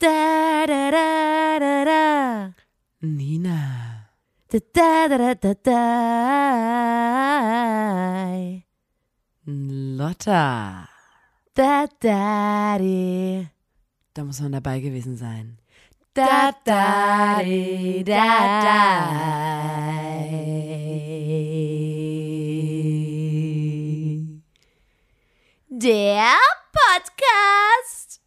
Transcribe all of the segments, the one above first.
Da, da, da, da, da. Nina. Da, da, da, da, da, da. Lotta. Da, da. Da muss man dabei gewesen sein. Da, da, di, da, da. Der Podcast.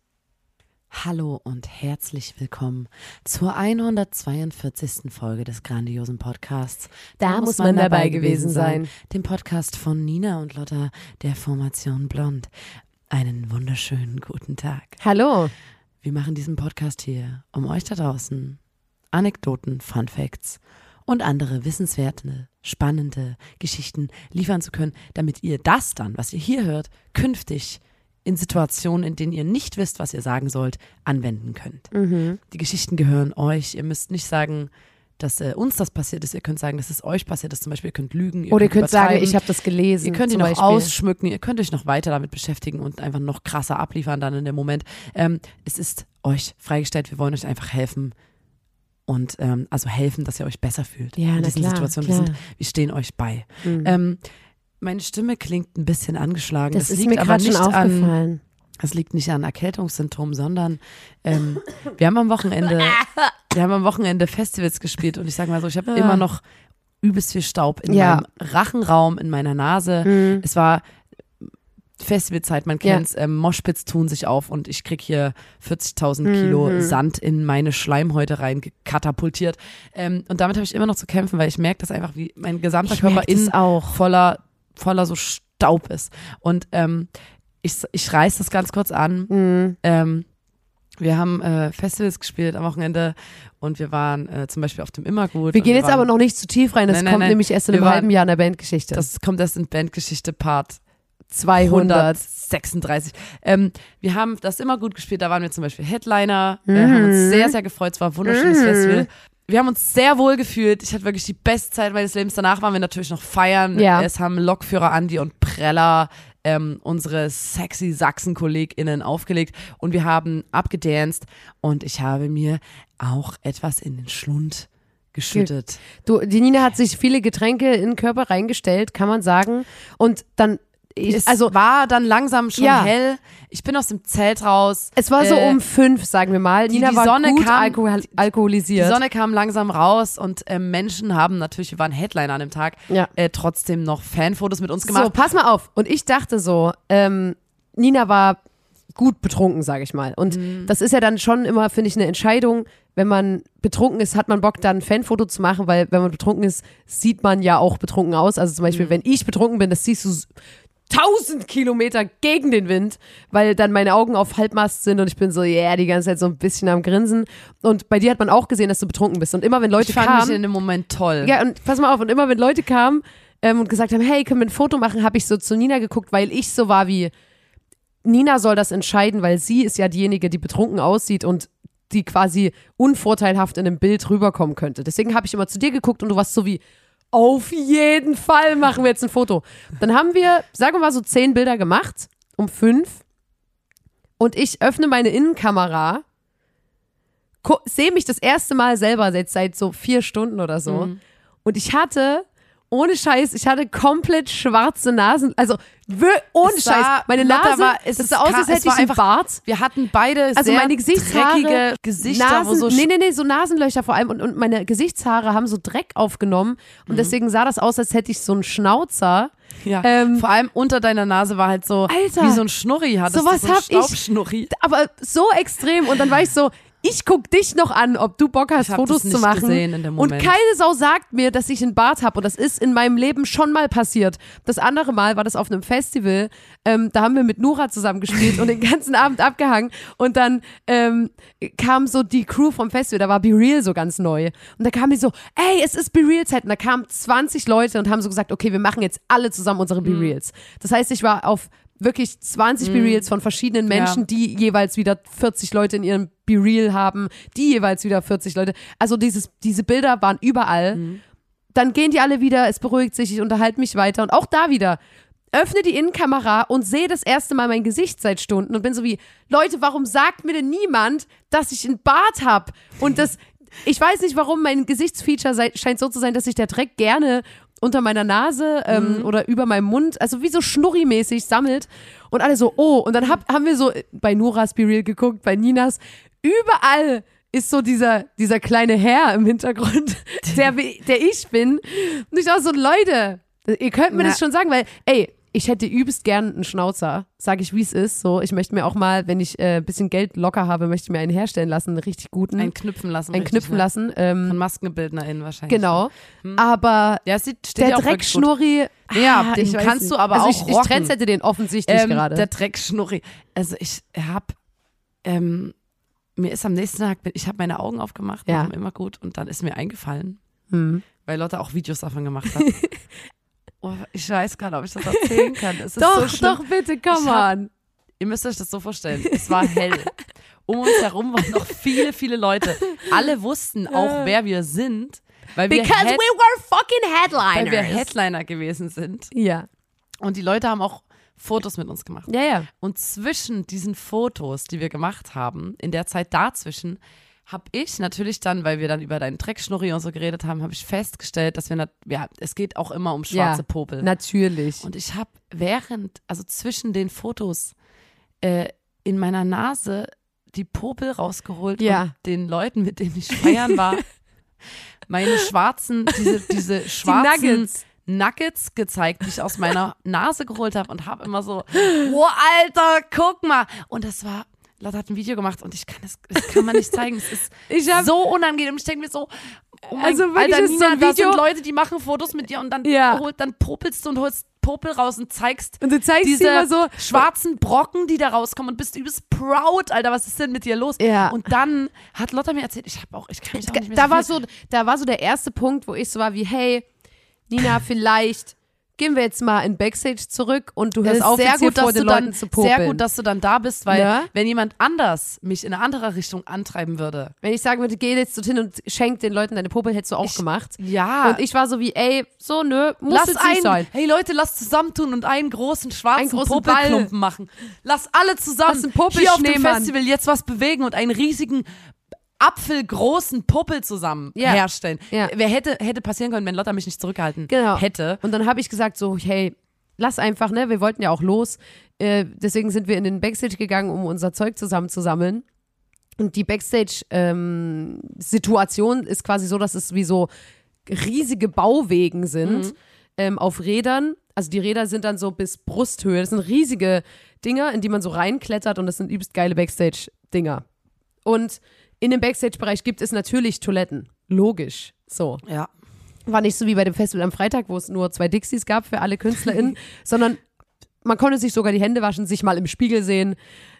Hallo und herzlich willkommen zur 142. Folge des grandiosen Podcasts. Da muss man dabei gewesen sein. Dem Podcast von Nina und Lotta der Formation Blond. Einen wunderschönen guten Tag. Hallo. Wir machen diesen Podcast hier, um euch da draußen Anekdoten, Fun Facts und andere wissenswerte, spannende Geschichten liefern zu können, damit ihr das dann, was ihr hier hört, künftig in Situationen, in denen ihr nicht wisst, was ihr sagen sollt, anwenden könnt. Mhm. Die Geschichten gehören euch. Ihr müsst nicht sagen, dass äh, uns das passiert ist. Ihr könnt sagen, dass es euch passiert ist. Zum Beispiel, ihr könnt lügen. Oder ihr könnt sagen, ich habe das gelesen. Ihr könnt ihn noch Beispiel. ausschmücken, ihr könnt euch noch weiter damit beschäftigen und einfach noch krasser abliefern dann in dem Moment. Ähm, es ist euch freigestellt, wir wollen euch einfach helfen und ähm, also helfen, dass ihr euch besser fühlt Ja, in diesen klar, Situationen. klar. Wir, sind, wir stehen euch bei. Mhm. Ähm, meine Stimme klingt ein bisschen angeschlagen. das, ist liegt mir aber gerade schon nicht an, aufgefallen. das liegt nicht an Erkältungssymptomen, sondern ähm, wir haben am Wochenende, wir haben am Wochenende Festivals gespielt und ich sage mal so, ich habe immer noch übelst viel Staub in Ja. meinem Rachenraum, in meiner Nase. Mhm. Es war Festivalzeit, man Ja. kennt's, ähm, Moshpits tun sich auf und ich krieg hier 40.000 Kilo Mhm. Sand in meine Schleimhäute rein katapultiert. Ähm, und damit habe ich immer noch zu kämpfen, weil ich merke das einfach, wie mein gesamter Ich Körper das innen auch. voller, voller so Staub ist. Und ähm, ich, ich reiß das ganz kurz an. Mhm. Ähm, wir haben äh, Festivals gespielt am Wochenende und wir waren äh, zum Beispiel auf dem Immergut. Wir gehen jetzt waren, aber noch nicht zu tief rein. Das Nein, nein, kommt nein. nämlich erst in Wir einem waren- halben Jahr in der Bandgeschichte. Das kommt erst in Bandgeschichte Part 200. 136. Ähm, wir haben das immer gut gespielt. Da waren wir zum Beispiel Headliner. Wir haben Mhm. uns sehr, sehr gefreut. Es war ein wunderschönes Festival. Wir haben uns sehr wohl gefühlt. Ich hatte wirklich die beste Zeit meines Lebens. Danach waren wir natürlich noch feiern. Ja. Es haben Lokführer Andi und Preller ähm, unsere sexy Sachsen-KollegInnen aufgelegt und wir haben abgedanced und ich habe mir auch etwas in den Schlund geschüttet. Du, die Nina hat sich viele Getränke in den Körper reingestellt, kann man sagen. Und dann, ich, Es also war dann langsam schon Ja. hell. Ich bin aus dem Zelt raus. es war so Äh, um fünf, sagen wir mal. die- Nina die war Sonne gut kam- alkohol Die alkoholisiert. Sonne kam langsam raus und ähm, Menschen haben natürlich, wir waren Headliner an dem Tag, Ja. äh, trotzdem noch Fanfotos mit uns so, gemacht. pass mal auf. Und ich dachte so, ähm, Nina war gut betrunken, sage ich mal. Und Mhm. das ist ja dann schon immer, finde ich, eine Entscheidung. Wenn man betrunken ist, hat man Bock, dann ein Fanfoto zu machen, weil wenn man betrunken ist, sieht man ja auch betrunken aus. Also zum Mhm. Beispiel, wenn ich betrunken bin, das siehst du s- tausend Kilometer gegen den Wind, weil dann meine Augen auf Halbmast sind und ich bin so, yeah, die ganze Zeit so ein bisschen am Grinsen. Und bei dir hat man auch gesehen, dass du betrunken bist. Und immer wenn Leute ich fand kamen, mich in dem Moment toll. ja, und pass mal auf, und immer wenn Leute kamen ähm, und gesagt haben, hey, können wir ein Foto machen, habe ich so zu Nina geguckt, weil ich so war wie, Nina soll das entscheiden, weil sie ist ja diejenige, die betrunken aussieht und die quasi unvorteilhaft in einem Bild rüberkommen könnte. Deswegen habe ich immer zu dir geguckt und du warst so wie, auf jeden Fall machen wir jetzt ein Foto. Dann haben wir, sagen wir mal, so zehn Bilder gemacht, um fünf. Und ich öffne meine Innenkamera, sehe mich das erste Mal selber jetzt seit so vier Stunden oder so. Mhm. Und ich hatte, ohne Scheiß, ich hatte komplett schwarze Nasen. Also ohne Es Scheiß. sah- Meine Lotta Nase, war- es das ist sah aus, als es hätte ich einen Bart. Wir hatten beide Also sehr meine Gesichtshaare, dreckige Gesichter, Nasen, wo so nee, nee, nee, so Nasenlöcher vor allem und, und meine Gesichtshaare haben so Dreck aufgenommen und deswegen sah das aus, als hätte ich so einen Schnauzer. ja. ähm, vor allem unter deiner Nase war halt so Alter, wie so ein Schnurri hattest sowas du, so ein hab ich-. Aber so extrem und dann war ich so, ich guck dich noch an, ob du Bock hast, Fotos zu machen. und keine Sau sagt mir, dass ich einen Bart habe und das ist in meinem Leben schon mal passiert. Das andere Mal war das auf einem Festival, ähm, da haben wir mit Nura zusammen gespielt und den ganzen Abend abgehangen. Und dann ähm, kam so die Crew vom Festival, da war Be Real so ganz neu. Und da kam die so, ey, es ist Be Real Zeit. Und da kamen 20 Leute und haben so gesagt, okay, wir machen jetzt alle zusammen unsere Be Reals. Das heißt, ich war auf wirklich 20 Be-Reals von verschiedenen Menschen, Ja. die jeweils wieder 40 Leute in ihrem Be-Real haben, die jeweils wieder 40 Leute. Also dieses, diese Bilder waren überall. Dann gehen die alle wieder, es beruhigt sich, ich unterhalte mich weiter und auch da wieder. öffne die Innenkamera und sehe das erste Mal mein Gesicht seit Stunden und bin so wie, Leute, warum sagt mir denn niemand, dass ich einen Bart habe? Und das, ich weiß nicht, warum mein Gesichtsfeature sei, scheint so zu sein, dass sich der Dreck gerne unter meiner Nase ähm, Mhm. oder über meinem Mund, also wie so schnurrimäßig sammelt. Und alle so, oh, und dann hab, haben wir so bei Noras Be Real geguckt, bei Ninas, überall ist so dieser, dieser kleine Herr im Hintergrund, der, der ich bin. Und ich auch so, Leute, ihr könnt mir Na. das schon sagen, weil, ey, ich hätte übelst gern einen Schnauzer, sage ich, wie es ist. So, ich möchte mir auch mal, wenn ich äh, ein bisschen Geld locker habe, möchte ich mir einen herstellen lassen, einen richtig guten, Ein knüpfen lassen. einen knüpfen ne? lassen. Ähm, Von MaskenbildnerInnen wahrscheinlich. genau. Aber Ja, sieht, der. Dreckschnurri, Ja, ah, den ich kannst nicht. du aber also auch ich, ich rocken. trendsetze den offensichtlich Ähm, gerade. der Dreckschnurri. Also ich hab, ähm, mir ist am nächsten Tag, ich habe meine Augen aufgemacht, Ja. immer gut und dann ist mir eingefallen, Hm. weil Lotte auch Videos davon gemacht hat. oh, ich weiß gar nicht, ob ich das erzählen kann. Es ist Doch, so doch, bitte, hab- on. Ihr müsst euch das so vorstellen. Es war hell. Um uns herum waren noch viele, viele Leute. Alle wussten auch, wer wir sind, weil wir, Because Head- we were fucking weil wir headliners. Headliner gewesen sind. ja. Und die Leute haben auch Fotos mit uns gemacht. Ja, ja. Und zwischen diesen Fotos, die wir gemacht haben, in der Zeit dazwischen, habe ich natürlich dann, weil wir dann über deinen Dreckschnurri und so geredet haben, habe ich festgestellt, dass wir, ja, es geht auch immer um schwarze ja, Popel. Natürlich. Und ich habe während, also zwischen den Fotos, äh, in meiner Nase die Popel rausgeholt Ja. und den Leuten, mit denen ich feiern war, meine schwarzen, diese, diese schwarzen Nuggets. Nuggets gezeigt, die ich aus meiner Nase geholt habe und habe immer so, oh Alter, guck mal. Und das war, Lotte hat ein Video gemacht und ich kann das, das kann man nicht zeigen. Es ist hab- so unangenehm. Ich denke mir so, oh mein Also wirklich, Alter, ist so Nina, ein da Video- sind Leute, die machen Fotos mit dir und dann, Ja. holt, dann popelst du und holst Popel raus und zeigst Und du zeigst diese immer so. schwarzen Brocken, die da rauskommen und bist übelst proud, Alter, was ist denn mit dir los? Ja. Und dann hat Lotta mir erzählt, ich habe auch, ich kann mich auch nicht mehr da so war so, da war so der erste Punkt, wo ich so war wie, hey, Nina, vielleicht gehen wir jetzt mal in Backstage zurück und du hörst auf, sehr gut, vor dass den du dann, Leuten zu popeln. sehr gut, dass du dann da bist, weil Ne? wenn jemand anders mich in eine andere Richtung antreiben würde, Wenn ich sagen würde, geh jetzt dorthin und schenk den Leuten deine Popel, hättest du auch Ich- gemacht. ja, Und ich war so wie, ey, so, nö, muss Lass jetzt nicht ein, sein. hey Leute, lass zusammentun und einen großen schwarzen Einen großen Popelklumpen machen. Lass alle zusammen Lass einen Popel- hier auf dem. Festival jetzt was bewegen und einen riesigen apfelgroßen Puppel zusammen Ja. herstellen. Ja. Wer hätte, hätte passieren können, wenn Lotta mich nicht zurückgehalten Genau. hätte. Und dann habe ich gesagt so, hey, lass einfach, ne, wir wollten ja auch los. Äh, deswegen sind wir in den Backstage gegangen, um unser Zeug zusammenzusammeln. Und die Backstage-Situation ist quasi so, dass es wie so riesige Bauwegen sind ähm, auf Rädern. Also die Räder sind dann so bis Brusthöhe. Das sind riesige Dinger, in die man so reinklettert und das sind übelst geile Backstage-Dinger. Und in dem Backstage-Bereich gibt es natürlich Toiletten. Logisch. So Ja. war nicht so wie bei dem Festival am Freitag, wo es nur zwei Dixies gab für alle KünstlerInnen, sondern man konnte sich sogar die Hände waschen, sich mal im Spiegel sehen.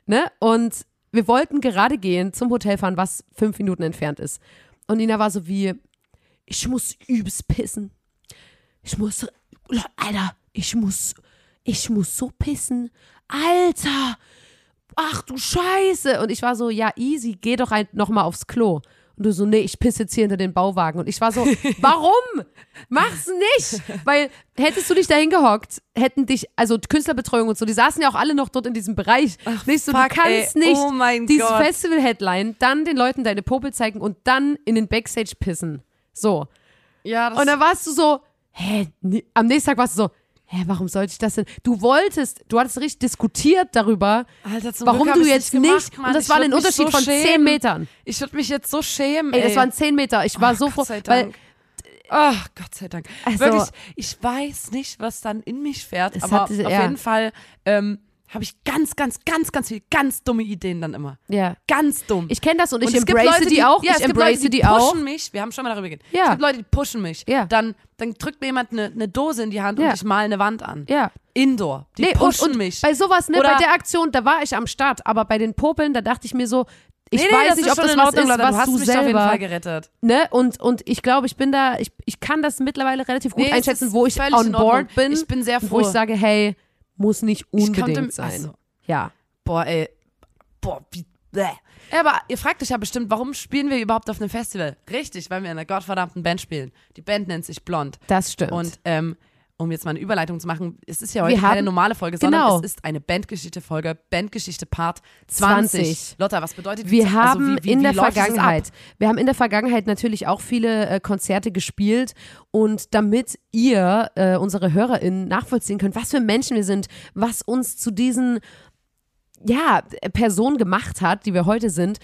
Ne? Und wir wollten gerade gehen zum Hotel fahren, was fünf Minuten entfernt ist. Und Nina war so wie, ich muss übelst pissen. Ich muss, Alter, ich muss, ich muss so pissen. Alter, ach du Scheiße. Und ich war so, ja, easy, geh doch ein, noch mal aufs Klo. Und du so, nee, ich pisse jetzt hier hinter den Bauwagen. Und ich war so, warum? Mach's nicht. Weil hättest du dich dahin gehockt, hätten dich, also Künstlerbetreuung und so, die saßen ja auch alle noch dort in diesem Bereich. nicht so, fuck, du kannst ey. nicht Oh mein dieses. Festival-Headline, dann den Leuten deine Popel zeigen und dann in den Backstage pissen. So. Ja, das Und dann warst du so, hä, nee. am nächsten Tag warst du so, hä, warum sollte ich das denn? Du wolltest, du hattest richtig diskutiert darüber, Alter, warum Glück du jetzt nicht gemacht, Mann. und das war ein Unterschied so von 10 schämen. Metern. Ich würde mich jetzt so schämen. Ey, Ey, das waren 10 Meter. Ich war so froh, Gott sei weil Dank. Ach, Gott sei Dank. Also- Wirklich, ich weiß nicht, was dann in mich fährt, aber hat diese- auf ja. jeden Fall ähm, habe ich ganz, ganz, ganz, ganz viele ganz dumme Ideen dann immer. ja. Ganz dumm. Ich kenne das und, ich gibt embrace Leute, die auch. Ja, ich es gibt embrace Leute, die, die auch. pushen mich. Wir haben schon mal darüber geredet. Ja. Es gibt Leute, die pushen mich. Ja. Dann, dann drückt mir jemand eine, eine Dose in die Hand Ja. und ich mal eine Wand an. Ja. Indoor. Die Nee, und, pushen und mich. bei sowas, ne, Oder- bei der Aktion, da war ich am Start, aber bei den Popeln, da dachte ich mir so, ich nee, weiß nicht, ob das in was Ordnung, ist, was du hast du mich auf jeden selber, Fall gerettet. ne, und, und ich glaube, ich bin da, ich, ich kann das mittlerweile relativ gut Nee, einschätzen, wo ich on board bin, Ich bin sehr und wo ich froh. sage, hey, muss nicht Ich unbedingt konnte- sein. also- ja. Boah, ey. Boah, wie. Ja, aber ihr fragt euch ja bestimmt, warum spielen wir überhaupt auf einem Festival? Richtig, weil wir in einer gottverdammten Band spielen. Die Band nennt sich Blond. Das stimmt. Und, ähm, um jetzt mal eine Überleitung zu machen, es ist ja heute Wir keine haben- normale Folge, Genau. sondern es ist eine Bandgeschichte-Folge, Bandgeschichte Part 20. 20. Lotta, was bedeutet Wir also haben wie, wie, in wie der Vergangenheit, wir haben in der Vergangenheit natürlich auch viele äh, Konzerte gespielt und damit ihr, äh, unsere HörerInnen, nachvollziehen könnt, was für Menschen wir sind, was uns zu diesen ja, Personen gemacht hat, die wir heute sind,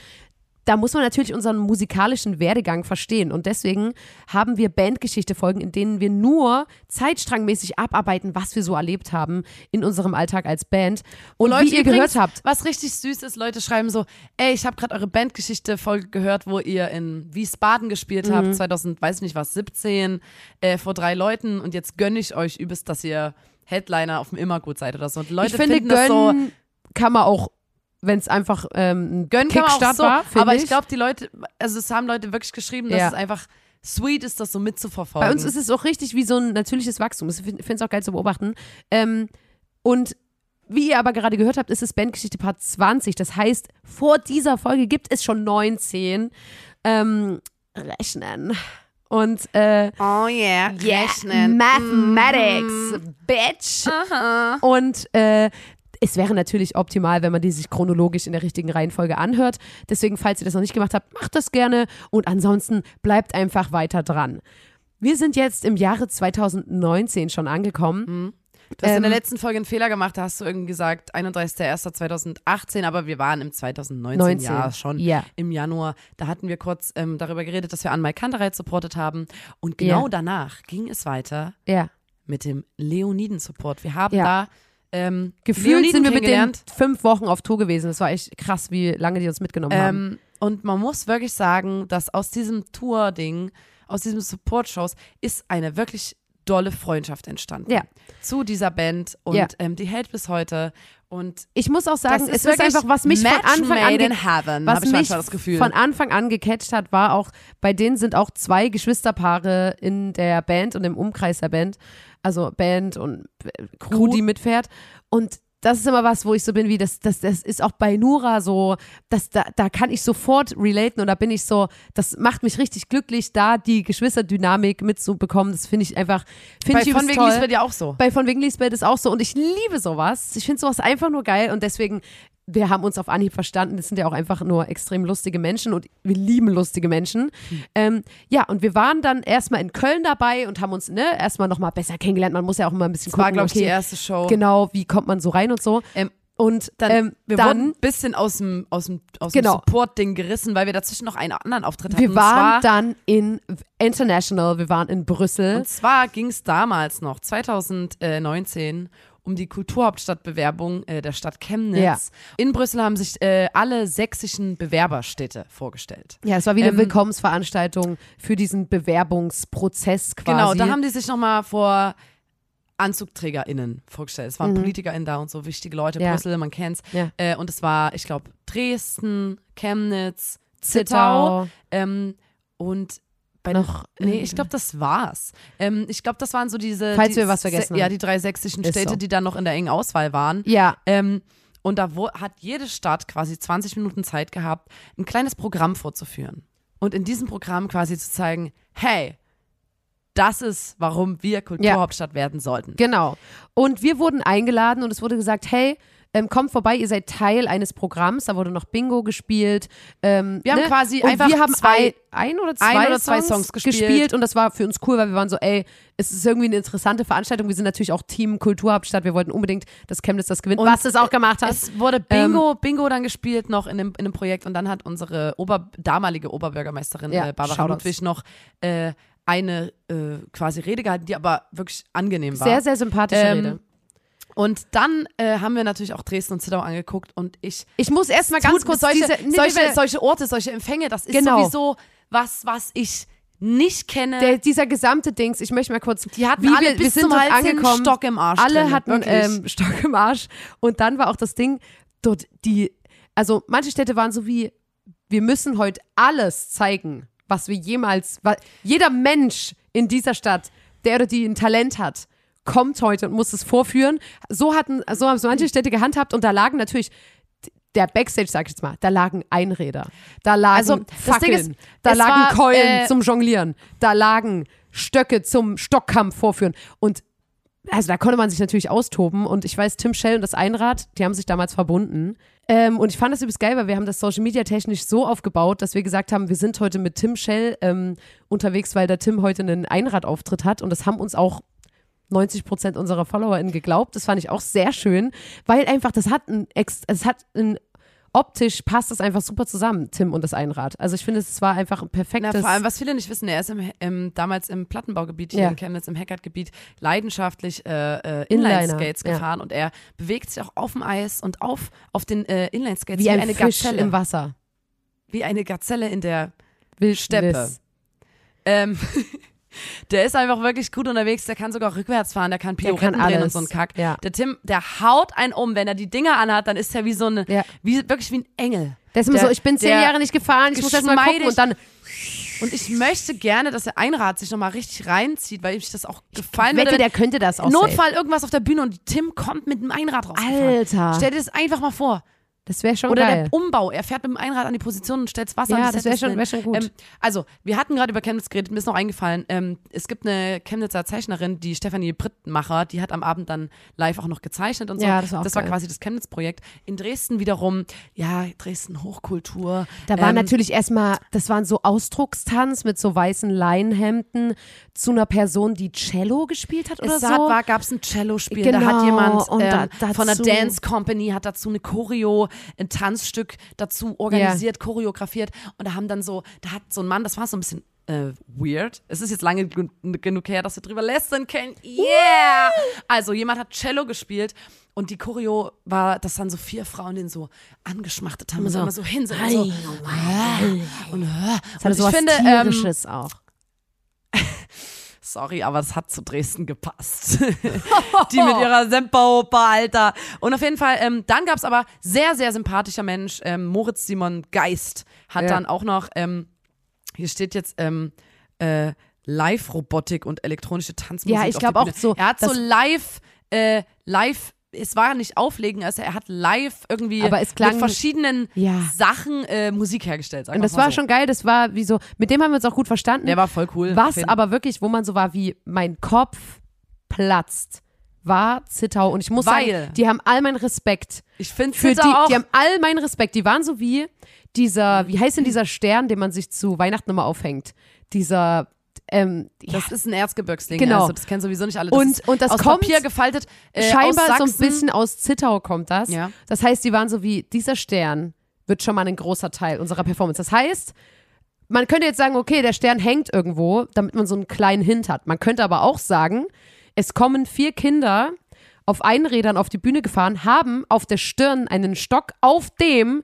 da muss man natürlich unseren musikalischen Werdegang verstehen. Und deswegen haben wir Bandgeschichte-Folgen, in denen wir nur zeitstrangmäßig abarbeiten, was wir so erlebt haben in unserem Alltag als Band. Und Leute, wie ihr übrigens, gehört habt, Was richtig süß ist, Leute schreiben so, ey, ich habe gerade eure Bandgeschichte-Folge gehört, wo ihr in Wiesbaden gespielt Mhm. habt, 2000, weiß nicht was, 17, äh, vor drei Leuten und jetzt gönne ich euch übelst, dass ihr Headliner auf dem Immergut seid oder so. Und Leute ich finde, finden das so, kann man auch, wenn es einfach ähm, ein gönnen Kickstart so, war, aber ich. ich glaube, die Leute, also es haben Leute wirklich geschrieben, dass Ja. es einfach sweet ist, das so mitzuverfolgen. Bei uns ist es auch richtig wie so ein natürliches Wachstum. Ich finde es auch geil zu beobachten. Ähm, und wie ihr aber gerade gehört habt, ist es Bandgeschichte Part 20. Das heißt, vor dieser Folge gibt es schon 19. Ähm, rechnen. Und äh, oh yeah, yeah, Mathematics, bitch. Und äh, es wäre natürlich optimal, wenn man die sich chronologisch in der richtigen Reihenfolge anhört. Deswegen, falls ihr das noch nicht gemacht habt, macht das gerne und ansonsten bleibt einfach weiter dran. Wir sind jetzt im Jahre 2019 schon angekommen. Du hast in der Ähm, letzten Folge einen Fehler gemacht, da hast du irgendwie gesagt 31.01.2018, aber wir waren im 2019 19. Jahr schon Ja. im Januar. Da hatten wir kurz ähm, darüber geredet, dass wir an Mike Kantereit supportet haben und genau Ja. danach ging es weiter Ja. mit dem Leoniden-Support. Wir haben da ähm, Gefühlt sind wir mit den fünf Wochen auf Tour gewesen. Das war echt krass, wie lange die uns mitgenommen haben. Ähm, und man muss wirklich sagen, dass aus diesem Tour-Ding, aus diesem Support-Shows, ist eine wirklich dolle Freundschaft entstanden. Ja. Zu dieser Band und Ja. ähm, die hält bis heute. Und Ich muss auch sagen, es ist einfach, was mich von Anfang an heaven, was mich von Anfang an gecatcht hat, war auch, bei denen sind auch zwei Geschwisterpaare in der Band und im Umkreis der Band, also Band und äh, Crew, Crew. die mitfährt. Und das ist immer was, wo ich so bin, wie das, das, das ist auch bei Nura so, das, da, da kann ich sofort relaten und da bin ich so, das macht mich richtig glücklich, da die Geschwisterdynamik mitzubekommen. Das finde ich einfach, finde Bei ich von übelst wegen. Lisbeth ja auch so. Bei von wegen Lisbeth ist auch so und ich liebe sowas. Ich finde sowas einfach nur geil und deswegen, wir haben uns auf Anhieb verstanden. Das sind ja auch einfach nur extrem lustige Menschen und wir lieben lustige Menschen. Hm. Ähm, ja, und wir waren dann erstmal in Köln dabei und haben uns ne, erstmal nochmal besser kennengelernt. Man muss ja auch immer ein bisschen Das war, gucken, glaube ich, okay, die erste Show. genau, wie kommt man so rein und so. Ähm, und Dann, ähm, wir dann wurden ein bisschen aus dem, aus dem, aus dem Genau. Support-Ding gerissen, weil wir dazwischen noch einen anderen Auftritt hatten. wir waren zwar, dann in International, wir waren in Brüssel. Und zwar ging es damals noch, 2019, um die Kulturhauptstadtbewerbung äh, der Stadt Chemnitz. Ja. In Brüssel haben sich äh, alle sächsischen Bewerberstädte vorgestellt. Ja, es war wie eine Ähm, Willkommensveranstaltung für diesen Bewerbungsprozess quasi. Genau, da haben die sich nochmal vor AnzugträgerInnen vorgestellt. Es waren Mhm. PolitikerInnen da und so wichtige Leute, Ja. Brüssel, man kennt's. Ja. Äh, und es war, ich glaube, Dresden, Chemnitz, Zittau. Ähm, und bei Noch, Nee, äh, ich glaube, das war's. Ähm, ich glaube, das waren so diese. Falls die, wir was vergessen Ja, die drei sächsischen Ist Städte, so. die dann noch in der engen Auswahl waren. Ja, Ähm, und da wo, hat jede Stadt quasi 20 Minuten Zeit gehabt, ein kleines Programm vorzuführen. Und in diesem Programm quasi zu zeigen, hey, das ist, warum wir Kulturhauptstadt werden sollten. Genau. Und wir wurden eingeladen und es wurde gesagt, hey, ähm, kommt vorbei, ihr seid Teil eines Programms. Da wurde noch Bingo gespielt. Ähm, Wir haben ne? quasi und einfach wir haben zwei- ein, ein oder zwei, ein oder zwei Songs, Songs gespielt. und das war für uns cool, weil wir waren so, ey, es ist irgendwie eine interessante Veranstaltung. Wir sind natürlich auch Team Kulturhauptstadt. Wir wollten unbedingt, dass Chemnitz das gewinnt, Und was es auch gemacht hat. Es wurde Bingo, Bingo dann gespielt noch in dem, in dem Projekt und dann hat unsere Ober, damalige Oberbürgermeisterin Ja, äh, Barbara. Ludwig noch äh, eine äh, quasi Rede gehalten, die aber wirklich angenehm war. Sehr, sehr sympathische Ähm, Rede. Und dann äh, haben wir natürlich auch Dresden und Zittau angeguckt und ich Ich muss erst mal ganz kurz solche, diese, nee, solche, nee, solche Orte, solche Empfänge, das ist Genau. sowieso was, was ich nicht kenne. der, dieser gesamte Dings, ich möchte mal kurz, die hatten wie alle wir, wir bis sind zum Hals angekommen. Stock im Arsch Alle drin, hatten ähm, Stock im Arsch. Und dann war auch das Ding, dort die, also manche Städte waren so wie, wir müssen heute alles zeigen, was wir jemals, wa- jeder Mensch in dieser Stadt, der oder die ein Talent hat, kommt heute und muss es vorführen. So hatten, so haben es manche Städte gehandhabt und da lagen natürlich der Backstage, sag ich jetzt mal, da lagen Einräder, da lagen Also, Fackeln, ist, da lagen war, Keulen äh, zum Jonglieren, da lagen Stöcke zum Stockkampf vorführen. Und also da konnte man sich natürlich austoben. Und ich weiß, Tim Shell und das Einrad, die haben sich damals verbunden. Ähm, und ich fand das übrigens geil, weil wir haben das Social Media technisch so aufgebaut, dass wir gesagt haben, wir sind heute mit Tim Shell ähm, unterwegs, weil der Tim heute einen Einradauftritt hat. Und das haben uns auch 90 Prozent unserer FollowerInnen geglaubt. Das fand ich auch sehr schön, weil einfach das hat ein, es hat ein optisch passt das einfach super zusammen, Tim und das Einrad. Also ich finde, es war einfach ein perfektes. Na, vor allem, was viele nicht wissen, er ist im, im damals im Plattenbaugebiet hier Ja. in Chemnitz, im Hackert-Gebiet, leidenschaftlich äh, äh, Inline-Skates ja. gefahren und er bewegt sich auch auf dem Eis und auf, auf den äh, Inline-Skates wie ein eine Fisch Gazelle. im Wasser. wie eine Gazelle in der. Steppe. Ähm, der ist einfach wirklich gut unterwegs, der kann sogar rückwärts fahren, der kann Der Pirouetten kann drehen und so ein Kack. Ja. Der Tim, der haut einen um, wenn er die Dinger anhat, dann ist er wie so eine, Ja. wie, wirklich wie ein Engel. Der ist immer Der- so, ich bin zehn der Jahre nicht gefahren, ich muss erst mal gucken und dann Und ich möchte gerne, dass der Einrad sich nochmal richtig reinzieht, weil ich das auch gefallen wette, würde. der könnte das auch. Notfall irgendwas auf der Bühne und Tim kommt mit dem Einrad rausgefahren. Alter. Stell dir das einfach mal vor. Das wäre schon Oder geil. der Umbau. Er fährt mit dem Einrad an die Position und stellt Wasser Ja, das wär Setlist schon- wär schon gut. Ähm, also, wir hatten gerade über Chemnitz geredet, mir ist noch eingefallen, ähm, es gibt eine Chemnitzer Zeichnerin, die Stefanie Brittmacher, die hat am Abend dann live auch noch gezeichnet und so. Ja, das war das war quasi das Chemnitz-Projekt. In Dresden wiederum, ja, Dresden Hochkultur. Da war ähm, natürlich erstmal, das waren so Ausdruckstanz mit so weißen Leinenhemden zu einer Person, die Cello gespielt hat oder es so. war, gab es ein Cello-Spiel, da Genau, hat jemand und da- ähm, von der Dance Company hat dazu eine Choreo, ein Tanzstück dazu organisiert, choreografiert und da haben dann so, da hat so ein Mann, das war so ein bisschen äh, weird. Es ist jetzt lange gen- genug her, dass wir drüber lästern können. Yeah! Also jemand hat Cello gespielt und die Choreo war, dass dann so vier Frauen den so angeschmachtet haben, und so, immer so hin sind und so. Und, äh, Das hatte und sowas ich finde, ähm, auch. Sorry, aber es hat zu Dresden gepasst. die mit ihrer Semperoper, Alter. Und auf jeden Fall, ähm, dann gab's aber sehr, sehr sympathischer Mensch, ähm, Moritz Simon Geist hat Ja. dann auch noch, ähm, hier steht jetzt, ähm, äh, Live-Robotik und elektronische Tanzmusik. Ja, ich auf glaub der Bühne. auch so, Er hat so live, äh, live, es war nicht auflegen, also er hat live irgendwie Aber es klang- mit verschiedenen Ja. Sachen äh, Musik hergestellt. Und das war so. schon geil, das war wie so, mit dem haben wir uns auch gut verstanden. Der war voll cool. Was aber wirklich, wo man so war wie, mein Kopf platzt, war Zittau. Und ich muss Weil- sagen, die haben all meinen Respekt. ich finde Für die, auch, die haben all meinen Respekt. Die waren so wie dieser, wie heißt denn dieser Stern, den man sich zu Weihnachten immer aufhängt? Dieser, ähm, ja, Das ist ein Erzgebirgsding. Genau. Also das kennen sowieso nicht alle. Das Und- und das aus kommt Papier gefaltet. Äh, scheinbar so ein bisschen aus Zittau kommt das. Ja. Das heißt, die waren so wie, dieser Stern wird schon mal ein großer Teil unserer Performance. Das heißt, man könnte jetzt sagen, okay, der Stern hängt irgendwo, damit man so einen kleinen Hint hat. Man könnte aber auch sagen, es kommen vier Kinder auf Einrädern auf die Bühne gefahren, haben auf der Stirn einen Stock, auf dem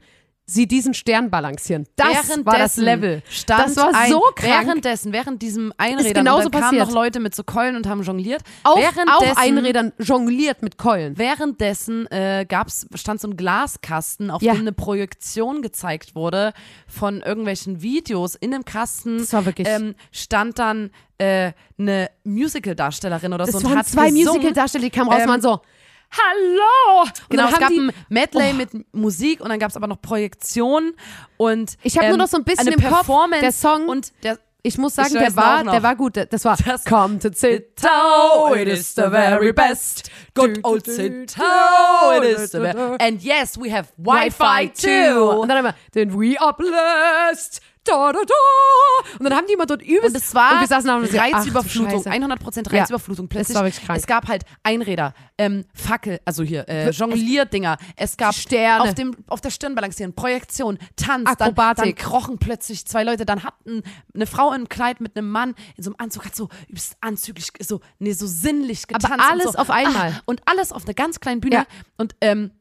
sie diesen Stern balancieren. Das war das Level. Stand das war ein, so krank. Währenddessen, während diesem Einrädern, genauso und dann kamen passiert. noch Leute mit so Keulen und haben jongliert. Auf, währenddessen, auf Einrädern jongliert mit Keulen. Währenddessen äh, gab's, stand so ein Glaskasten, auf Ja. dem eine Projektion gezeigt wurde von irgendwelchen Videos. In dem Kasten Das war wirklich- ähm, stand dann äh, eine Musical-Darstellerin oder so. Es und waren hat zwei. Musical-Darsteller, die kamen raus und Ähm, waren so, Hallo! Und Genau, es gab ein Medley mit Musik und dann gab es aber noch Projektion und Ich hab nur ähm, noch so ein bisschen eine im Kopf, Performance der Song- und der Ich muss sagen, Ich der war, der war gut. Das war Das- Come to Zittau, it is the very best. Good old Zittau, it is the best. And yes, we have Wi-Fi too. Und dann wir den We Are Blessed. Da, da, da. Und dann haben die immer dort übelst. Und es war und wir saßen da und ach, Reizüberflutung, Scheiße. 100% Ja, Reizüberflutung. Plötzlich, es gab halt Einräder, ähm, Fackel, also hier, äh, Jonglierdinger, es gab Sterne. auf, dem, auf der Stirn balancieren, Projektion, Tanz, dann, Akrobatik. dann krochen plötzlich zwei Leute, dann hatten eine Frau im Kleid mit einem Mann in so einem Anzug, hat so übelst anzüglich, so, nee, so sinnlich getanzt. und alles so. auf einmal. Ah, und alles auf einer ganz kleinen Bühne Ja. und ähm,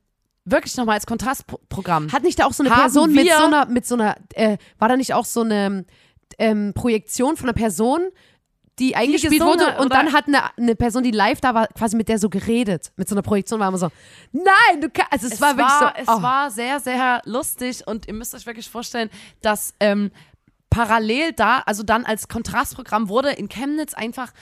wirklich nochmal als Kontrastprogramm. Hat nicht da auch so eine Haben Person mit so einer, mit so einer, äh, war da nicht auch so eine ähm, Projektion von einer Person, die eingespielt gesungen wurde und dann hat eine, eine Person, die live da war, quasi mit der so geredet. Mit so einer Projektion war immer so, nein, du kannst, also es, es war wirklich so, es oh. war sehr, sehr lustig und ihr müsst euch wirklich vorstellen, dass ähm, parallel da, also dann als Kontrastprogramm wurde in Chemnitz einfach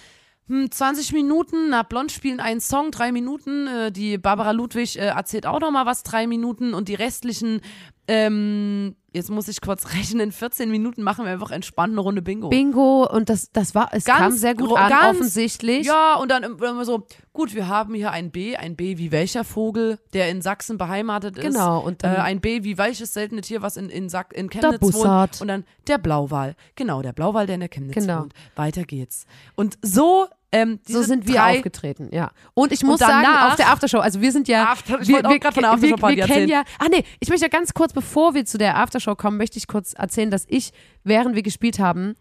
hm, 20 Minuten, na, Blond spielen einen Song, drei Minuten, äh, die Barbara Ludwig äh, erzählt auch noch mal was, drei Minuten und die restlichen ähm, jetzt muss ich kurz rechnen, in 14 Minuten machen wir einfach entspannt eine Runde Bingo. Bingo und das, das war, es Ganz kam sehr gut an, ganz- offensichtlich. Ja, und dann immer so, gut, wir haben hier ein B, ein B wie welcher Vogel, der in Sachsen beheimatet ist. Genau, und dann- äh, ein B wie welches seltene Tier, was in, in, Sack, in Chemnitz wohnt. Und dann der Blauwal. Genau, der Blauwal, der in der Chemnitz Genau. wohnt. Weiter geht's. Und so, ähm, So sind wir drei, aufgetreten, ja. Und ich muss danach- sagen, auf der Aftershow, also wir sind ja. After- ich wir, auch grad von der wir, Aftershow-Party wir kennen ja. Ah nee, ich möchte ja ganz kurz, bevor wir zu der Aftershow kommen, möchte ich kurz erzählen, dass ich, während wir gespielt haben,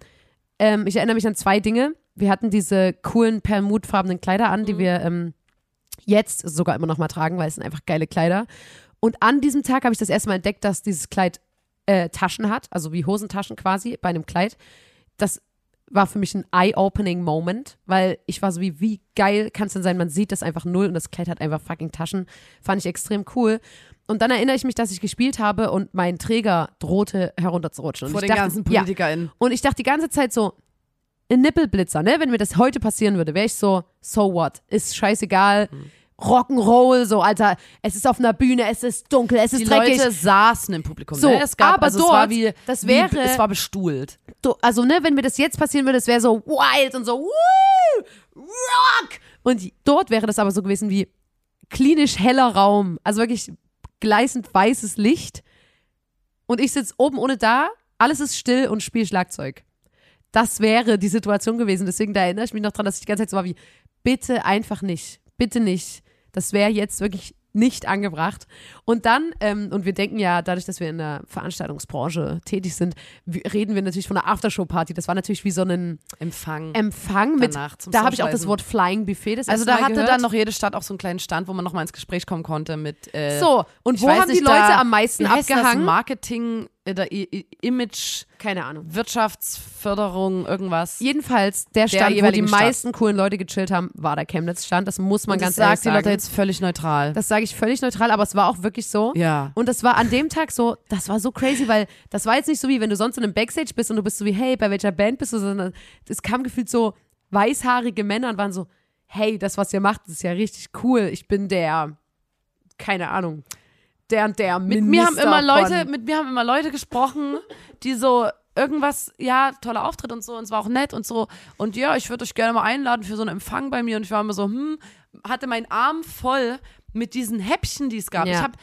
ähm, ich erinnere mich an zwei Dinge. Wir hatten diese coolen perlmutfarbenen Kleider an, Mhm. die wir ähm, jetzt sogar immer noch mal tragen, weil es sind einfach geile Kleider. Und an diesem Tag habe ich das erste Mal entdeckt, dass dieses Kleid äh, Taschen hat, also wie Hosentaschen quasi bei einem Kleid. Das war für mich ein eye-opening Moment, weil ich war so wie, wie geil kann es denn sein? Man sieht das einfach null und das Kleid hat einfach fucking Taschen. Fand ich extrem cool. Und dann erinnere ich mich, dass ich gespielt habe und mein Träger drohte herunterzurutschen. Und vor ich den dachte, ganzen ja, PolitikerInnen. und ich dachte die ganze Zeit so, ein Nippelblitzer, ne? Wenn mir das heute passieren würde, wäre ich so, so what? Ist scheißegal. Rock'n'Roll, so, Alter, es ist auf einer Bühne, es ist dunkel, es ist Die dreckig. Leute saßen im Publikum. So, ne? es gab, aber also es war dort, wie, das wie, wäre- es war bestuhlt. Du- also, ne, wenn mir das jetzt passieren würde, es wäre so wild und so, woo, rock. Und dort wäre das aber so gewesen wie klinisch heller Raum, also wirklich gleißend weißes Licht. Und ich sitze oben ohne da, alles ist still und spiele Schlagzeug. Das wäre die Situation gewesen. Deswegen, da erinnere ich mich noch dran, dass ich die ganze Zeit so war wie, bitte einfach nicht, bitte nicht. Das wäre jetzt wirklich nicht angebracht. Und dann, ähm, und wir denken ja, dadurch, dass wir in der Veranstaltungsbranche tätig sind, reden wir natürlich von einer Aftershow-Party. Das war natürlich wie so ein Empfang. Empfang mit, da habe ich auch das. Wort Flying Buffet. Das also da hatte gehört. dann noch jede Stadt auch so einen kleinen Stand, wo man nochmal ins Gespräch kommen konnte mit äh, So, und wo haben die nicht, Leute da- am meisten wie heißt das? abgehangen? Marketing, I- I- Image, Keine Ahnung. Wirtschaftsförderung, irgendwas. Jedenfalls, der Stand, wo die Stadt. meisten coolen Leute gechillt haben, war der Chemnitz-Stand. Das muss man Und ganz das ehrlich sagt die sagen. Leute jetzt völlig neutral. Das sage ich völlig neutral, aber es war auch wirklich so. ja. Und das war an dem Tag so, das war so crazy, weil das war jetzt nicht so wie, wenn du sonst in einem Backstage bist und du bist so wie, hey, bei welcher Band bist du, sondern es kam gefühlt so weißhaarige Männer und waren so, hey, das, was ihr macht, das ist ja richtig cool. Ich bin der, keine Ahnung, der und der Mit mir haben immer Leute, mit mir haben immer Leute gesprochen, die so irgendwas, ja, toller Auftritt und so, und es war auch nett und so. Und ja, ich würde euch gerne mal einladen für so einen Empfang bei mir. Und ich war immer so, hm, hatte meinen Arm voll mit diesen Häppchen, die es gab. Ja. Ich habe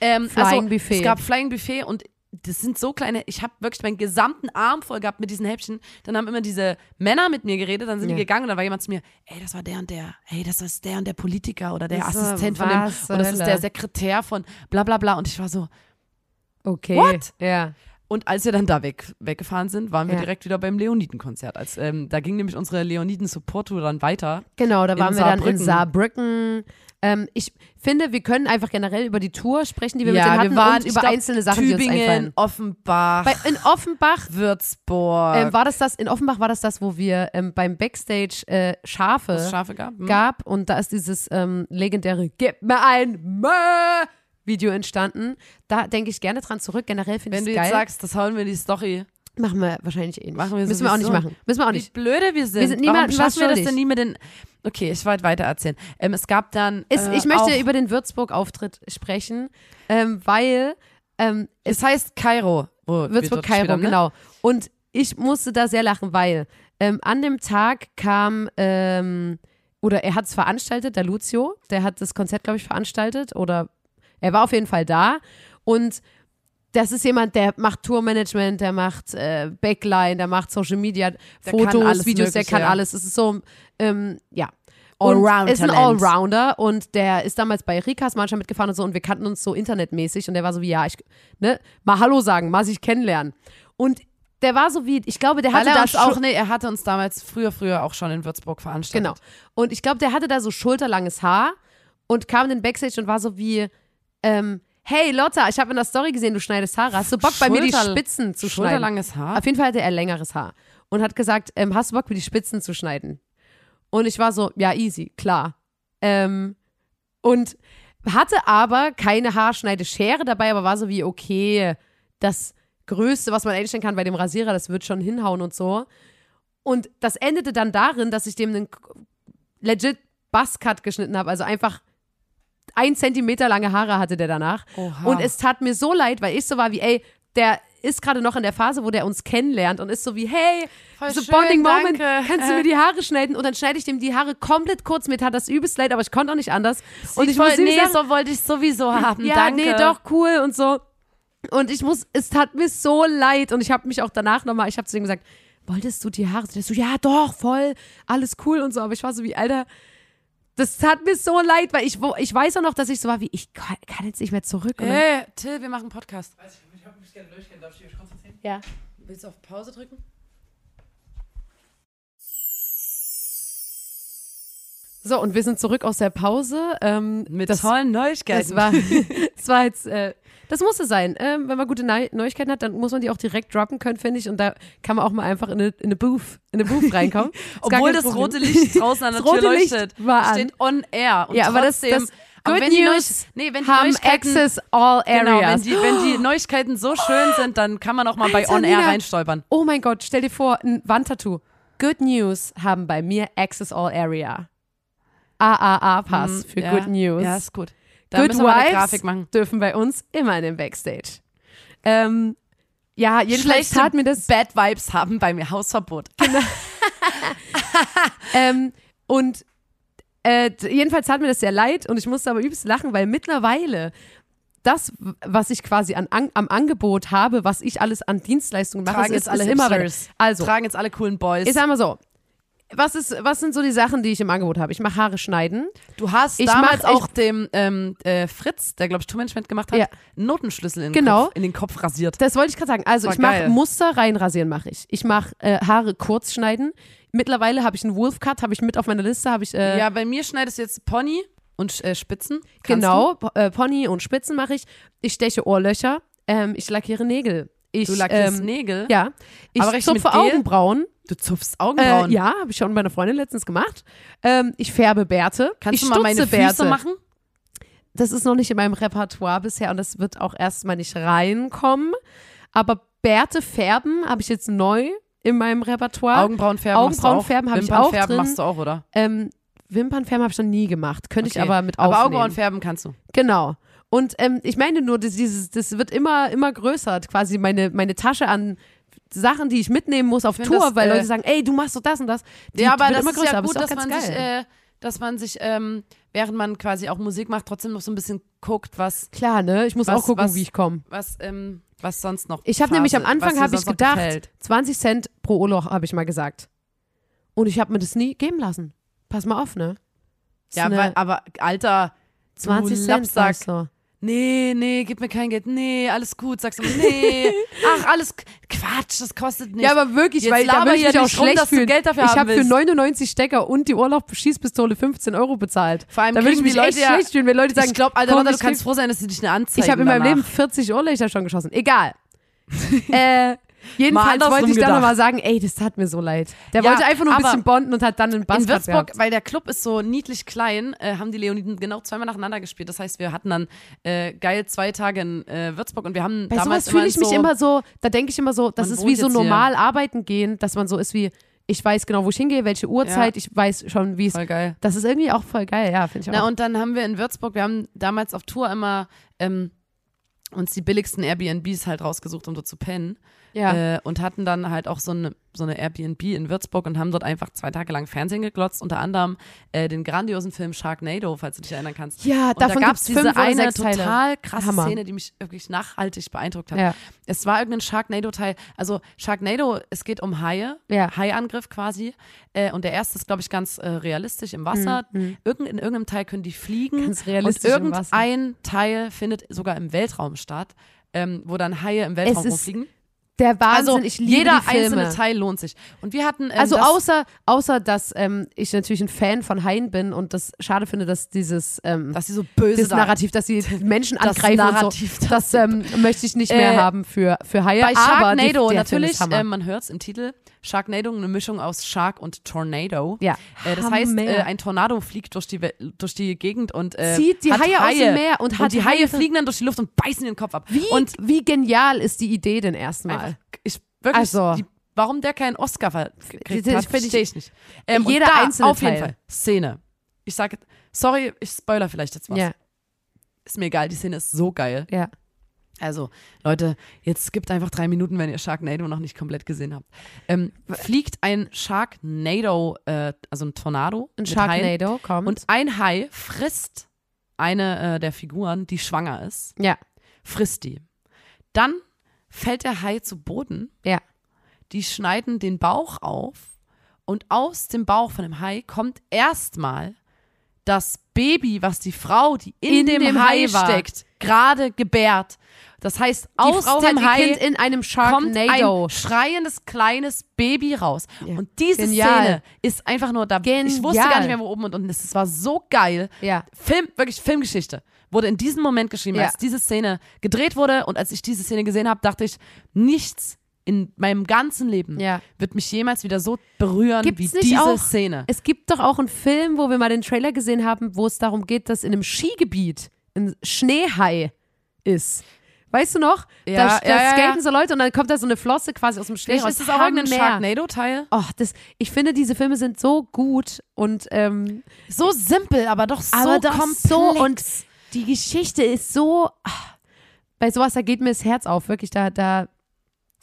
ähm, Flying also, Buffet. Es gab Flying Buffet und das sind so kleine, ich habe wirklich meinen gesamten Arm voll gehabt mit diesen Häppchen. Dann haben immer diese Männer mit mir geredet, dann sind Ja. die gegangen und dann war jemand zu mir, ey, das war der und der, hey, das ist der und der Politiker oder der Das ist Assistent von dem, oder das ist der Sekretär von bla bla bla. Und ich war so, Okay. What? Ja. und als wir dann da weg, weggefahren sind, waren wir Ja. direkt wieder beim Leoniden-Konzert. Als, ähm, da ging nämlich unsere Leoniden-Support-Tour dann weiter. Genau, da waren wir dann in Saarbrücken. Ähm, ich finde, wir können einfach generell über die Tour sprechen, die wir ja, mit denen hatten wir waren über glaub, einzelne Sachen, die uns Tübingen, einfallen. Offenbach, Bei, in Offenbach Würzburg, ähm, war das das, in Offenbach war das das, wo wir ähm, beim Backstage äh, Schafe es Schafe gab. Hm? gab und da ist dieses ähm, legendäre Gib mir ein Mö Video entstanden. Da denke ich gerne dran zurück. Generell finde ich Wenn du es jetzt geil. sagst, das hauen wir in die Story. Machen wir wahrscheinlich eh nicht. Machen wir Müssen wir auch nicht machen. Müssen wir auch Wie nicht. blöde wir sind. Wir sind niemandem Warum was schaffen wir das schuldig. denn nie mit den... Okay, ich wollte weiter erzählen. Ähm, es gab dann... Es, äh, ich möchte auch, über den Würzburg-Auftritt sprechen, ähm, weil ähm, Es heißt Kairo. Wo wir Würzburg, dort gespielt Kairo, haben, ne? genau. Und ich musste da sehr lachen, weil ähm, an dem Tag kam, ähm, oder er hat es veranstaltet, der Lucio, der hat das Konzert, glaube ich, veranstaltet, oder er war auf jeden Fall da. Und das ist jemand, der macht Tourmanagement, der macht äh, Backline, der macht Social Media, kann Fotos, Videos, der Mögliche, kann ja. alles. Es ist so, ähm, ja. Und Allround ist ein. Allrounder und der ist damals bei Rikas manchmal mitgefahren und so und wir kannten uns so internetmäßig und der war so wie, ja, ich, ne, mal Hallo sagen, mal sich kennenlernen. Und der war so wie, ich glaube, der hatte da uns schon- auch, nee, er hatte uns damals früher, früher auch schon in Würzburg veranstaltet. Genau. Und ich glaube, der hatte da so schulterlanges Haar und kam in den Backstage und war so wie, ähm, hey Lotta, ich habe in der Story gesehen, du schneidest Haare. Hast du Bock, bei mir die Spitzen zu schneiden? Schulterlanges Haar. Auf jeden Fall hatte er längeres Haar und hat gesagt, ähm, hast du Bock, mir die Spitzen zu schneiden? Und ich war so, ja, easy, klar. Ähm, und hatte aber keine Haarschneideschere dabei, aber war so wie, okay, das Größte, was man einstellen kann bei dem Rasierer, das wird schon hinhauen und so. Und das endete dann darin, dass ich dem einen legit Buzzcut geschnitten habe, also einfach ein Zentimeter lange Haare hatte der danach. Oha. Und es tat mir so leid, weil ich so war wie, ey, der ist gerade noch in der Phase, wo der uns kennenlernt und ist so wie, hey, Voll so schön, Bonding Moment, danke. kannst du mir die Haare schneiden? Und dann schneide ich dem die Haare komplett kurz. Mir tat das übelst leid, aber ich konnte auch nicht anders. und ich voll, muss nee, sagen, so wollte ich sowieso haben. ja, danke. nee, doch, cool und so. Und ich muss, es tat mir so leid und ich habe mich auch danach nochmal, ich habe zu ihm gesagt, wolltest du die Haare? Der so, ja, doch, voll, alles cool und so. Aber ich war so wie, Alter, das tat mir so leid, weil ich, wo, ich weiß auch noch, dass ich so war wie, ich kann, kann jetzt nicht mehr zurück. Hey, Till, wir machen einen Podcast. Ich habe mich gerne durchgehen. Darf ich mich konzentrieren? ja. Willst du auf Pause drücken? So, und wir sind zurück aus der Pause. Ähm, Mit das, tollen Neuigkeiten. das war, das war jetzt, äh, das musste sein. Ähm, wenn man gute Neu Neuigkeiten hat, dann muss man die auch direkt droppen können, finde ich. Und da kann man auch mal einfach in eine, in eine Booth, in eine Booth reinkommen. Obwohl das Problem. rote Licht draußen an der Das Tür leuchtet. Steht on air. Und Ja, aber das- trotzdem, das aber Good wenn die Neu- nee, wenn die haben Neuigkeiten, access all Genau, wenn areas. die, wenn die Neuigkeiten so schön sind, dann kann man auch mal bei Alter, On Air Nina. reinstolpern. oh mein Gott, stell dir vor, ein Wandtattoo. Good News haben bei mir access all area. AAA-Pass Hm, für ja. Good News. Ja, ist gut. Da Good müssen wir eine Grafik machen. dürfen bei uns immer in den Backstage. Ähm, ja, jedenfalls Schlechte tat mir das Bad Vibes haben bei mir Hausverbot. Ähm, und äh, jedenfalls tat mir das sehr leid und ich musste aber übelst lachen, weil mittlerweile das, was ich quasi an, an, am Angebot habe, was ich alles an Dienstleistungen mache, Tragen ist, jetzt alle ist immer. Hipsters. Also, Tragen jetzt alle coolen Boys. ich sag mal so, was, ist, was sind so die Sachen, die ich im Angebot habe? Ich mache Haare schneiden. Du hast Ich damals mach- auch dem ähm, äh, Fritz, der glaube ich Tourmanagement gemacht hat, Ja. einen Notenschlüssel in, den Genau. Kopf, in den Kopf rasiert. Das wollte ich gerade sagen. Also War ich mache. Muster reinrasieren mache ich. Ich mache äh, Haare kurz schneiden. Mittlerweile habe ich einen Wolf Cut, habe ich mit auf meiner Liste, habe ich äh, ja, bei mir schneidest du jetzt Pony und äh, Spitzen. Kannst genau äh, Pony und Spitzen mache ich. Ich steche Ohrlöcher. Ähm, ich lackiere Nägel. Ich, Du, lackierst ähm, Nägel. Ja. Ich zupfe? Augenbrauen. Du zupfst Äh, Augenbrauen. ja, habe ich schon bei einer Freundin letztens gemacht. Ähm, ich färbe Bärte. Kannst ich du mal meine stutze Füße Bärte. machen? Das ist noch nicht in meinem Repertoire bisher und das wird auch erstmal nicht reinkommen. Aber Bärte färben habe ich jetzt neu in meinem Repertoire. Augenbrauen färben Augenbrauen machst du auch. färben hab ich Wimpern auch färben drin. machst du auch, oder? ähm, Wimpernfärben habe ich noch nie gemacht. Könnte ich Okay. aber mit Aber aufnehmen. Augenbrauen färben kannst du. Genau. Und ähm, ich meine nur, das, dieses, das wird immer, immer größer, quasi meine, meine Tasche an Sachen, die ich mitnehmen muss auf Tour, das, weil äh, Leute sagen, ey, du machst doch das und das. Die, ja, aber das ist größer, ja aber gut, dass man sich, äh, dass man sich, ähm, während man quasi auch Musik macht, trotzdem noch so ein bisschen guckt, was, Klar, ne? Ich muss was- auch gucken, was- wie ich komme. was, ähm, was sonst noch. Ich habe nämlich am Anfang habe ich gedacht, gefällt. 20 Cent pro Urlaub habe ich mal gesagt. Und ich habe mir das nie geben lassen. Pass mal auf, ne? Ja, weil, aber Alter, 20 du Cent Lapsack. du. Nee, nee, gib mir kein Geld. Nee, alles gut. Sagst du, nee. Ach, alles Quatsch, das kostet nichts. Ja, aber wirklich, Jetzt weil da laber würde ich mich auch rum, schlecht du fühlen. Geld dafür ich habe für willst. 99 Stecker und die Urlaub-Schießpistole 15 Euro bezahlt. Vor allem da würde ich mich Leute echt ja- schlecht fühlen, wenn Leute sagen, ich glaube, Alter, komm, du kannst froh sein, dass sie dich eine Anzeige Ich habe in meinem. Leben 40 Urlöcher schon geschossen. Egal. äh, jedenfalls wollte ich dann gedacht. nochmal sagen, ey, das tat mir so leid. Der Ja, wollte einfach nur ein bisschen bonden und hat dann einen Bass In Würzburg, gehabt. weil der Club ist so niedlich klein, äh, haben die Leoniden genau zweimal nacheinander gespielt. Das heißt, wir hatten dann äh, geil zwei Tage in äh, Würzburg und wir haben Bei damals sowas fühle ich mich so, immer so, da denke ich immer so, das ist wie so jetzt hier. normal arbeiten gehen, dass man so ist wie, ich weiß genau, wo ich hingehe, welche Uhrzeit, ich weiß schon, wie es. Voll geil. Das ist irgendwie auch voll geil, ja, finde ich auch. Na, und dann haben wir in Würzburg, wir haben damals auf Tour immer ähm, uns die billigsten Airbnbs halt rausgesucht, um dort zu pennen. Ja. Äh, und hatten dann halt auch so eine, so eine Airbnb in Würzburg und haben dort einfach zwei Tage lang Fernsehen geglotzt, unter anderem äh, den grandiosen Film Sharknado, falls du dich erinnern kannst. ja, Und davon da gab es diese eine sechs Teile. total krasse Hammer. Szene, die mich wirklich nachhaltig beeindruckt hat. Ja. Es war irgendein Sharknado-Teil. Also Sharknado, es geht um Haie, Ja. Haiangriff quasi. Äh, und der erste ist, glaube ich, ganz äh, realistisch im Wasser. Irgend, in irgendeinem Teil können die fliegen. Mhm, Ganz realistisch und im Wasser. irgendein Teil findet sogar im Weltraum statt, ähm, wo dann Haie im Weltraum rumfliegen. Der Wahnsinn, Also ich liebe jeder die Filme. einzelne Teil lohnt sich. Und wir hatten ähm, Also das, außer, außer, dass ähm, ich natürlich ein Fan von Haien bin und das schade finde, dass dieses ähm, dass sie so böse das da- Narrativ, dass sie Menschen Das angreifen Narrativ, und so, das ähm, möchte ich nicht mehr Äh, haben für, für Haie. Bei aber Sharknado die, der Film natürlich, äh, man hört es im Titel, Sharknado, eine Mischung aus Shark und Tornado. ja. Äh, das heißt, äh, ein Tornado fliegt durch die, durch die Gegend und äh, Zieht die hat Haie aus dem Meer und hat die Haie Haie- fliegen dann durch die Luft und beißen den Kopf ab. wie, und wie genial ist die Idee denn erstmal? einfach, ich wirklich, Also- die, warum der keinen Oscar gekriegt hat, verstehe ich nicht. Ähm, und Jeder da, einzelne auf jeden Teil. Fall Szene. Ich sage, sorry, ich spoiler vielleicht jetzt was. Ja, Ist mir egal, die Szene ist so geil. ja. Also, Leute, jetzt gibt einfach drei Minuten, wenn ihr Sharknado noch nicht komplett gesehen habt. Ähm, fliegt ein Sharknado, äh, also ein Tornado. Ein mit Haien. Sharknado kommt. Und ein Hai frisst eine äh, der Figuren, die schwanger ist, ja, frisst die. Dann fällt der Hai zu Boden. ja. Die schneiden den Bauch auf und aus dem Bauch von dem Hai kommt erstmal das Baby, was die Frau, die in, In dem, dem Hai Hai steckt, gerade gebärt. Das heißt, Die aus Frau dem Hai Kind in einem kommt ein schreiendes kleines Baby raus. Ja. Und diese Genial. Szene ist einfach nur da. Ich wusste Genial. gar nicht mehr, wo oben und unten ist. Es war so geil. Ja. Film, wirklich Filmgeschichte. Wurde in diesem Moment geschrieben, Ja. als diese Szene gedreht wurde und als ich diese Szene gesehen habe, dachte ich, nichts in meinem ganzen Leben Ja. wird mich jemals wieder so berühren Gibt's wie diese auch- Szene. Es gibt doch auch einen Film, wo wir mal den Trailer gesehen haben, wo es darum geht, dass in einem Skigebiet ein Schneehai ist. Weißt du noch? Ja, da, da ja, skaten ja. so Leute und dann kommt da so eine Flosse quasi aus dem Schnee raus. ist es auch irgendein. Sharknado-Teil. Oh, das, ich finde, diese Filme sind so gut und ähm, So simpel, aber doch so aber doch komplex. so und die Geschichte ist so. ach, Bei sowas, da geht mir das Herz auf, wirklich. Da, da,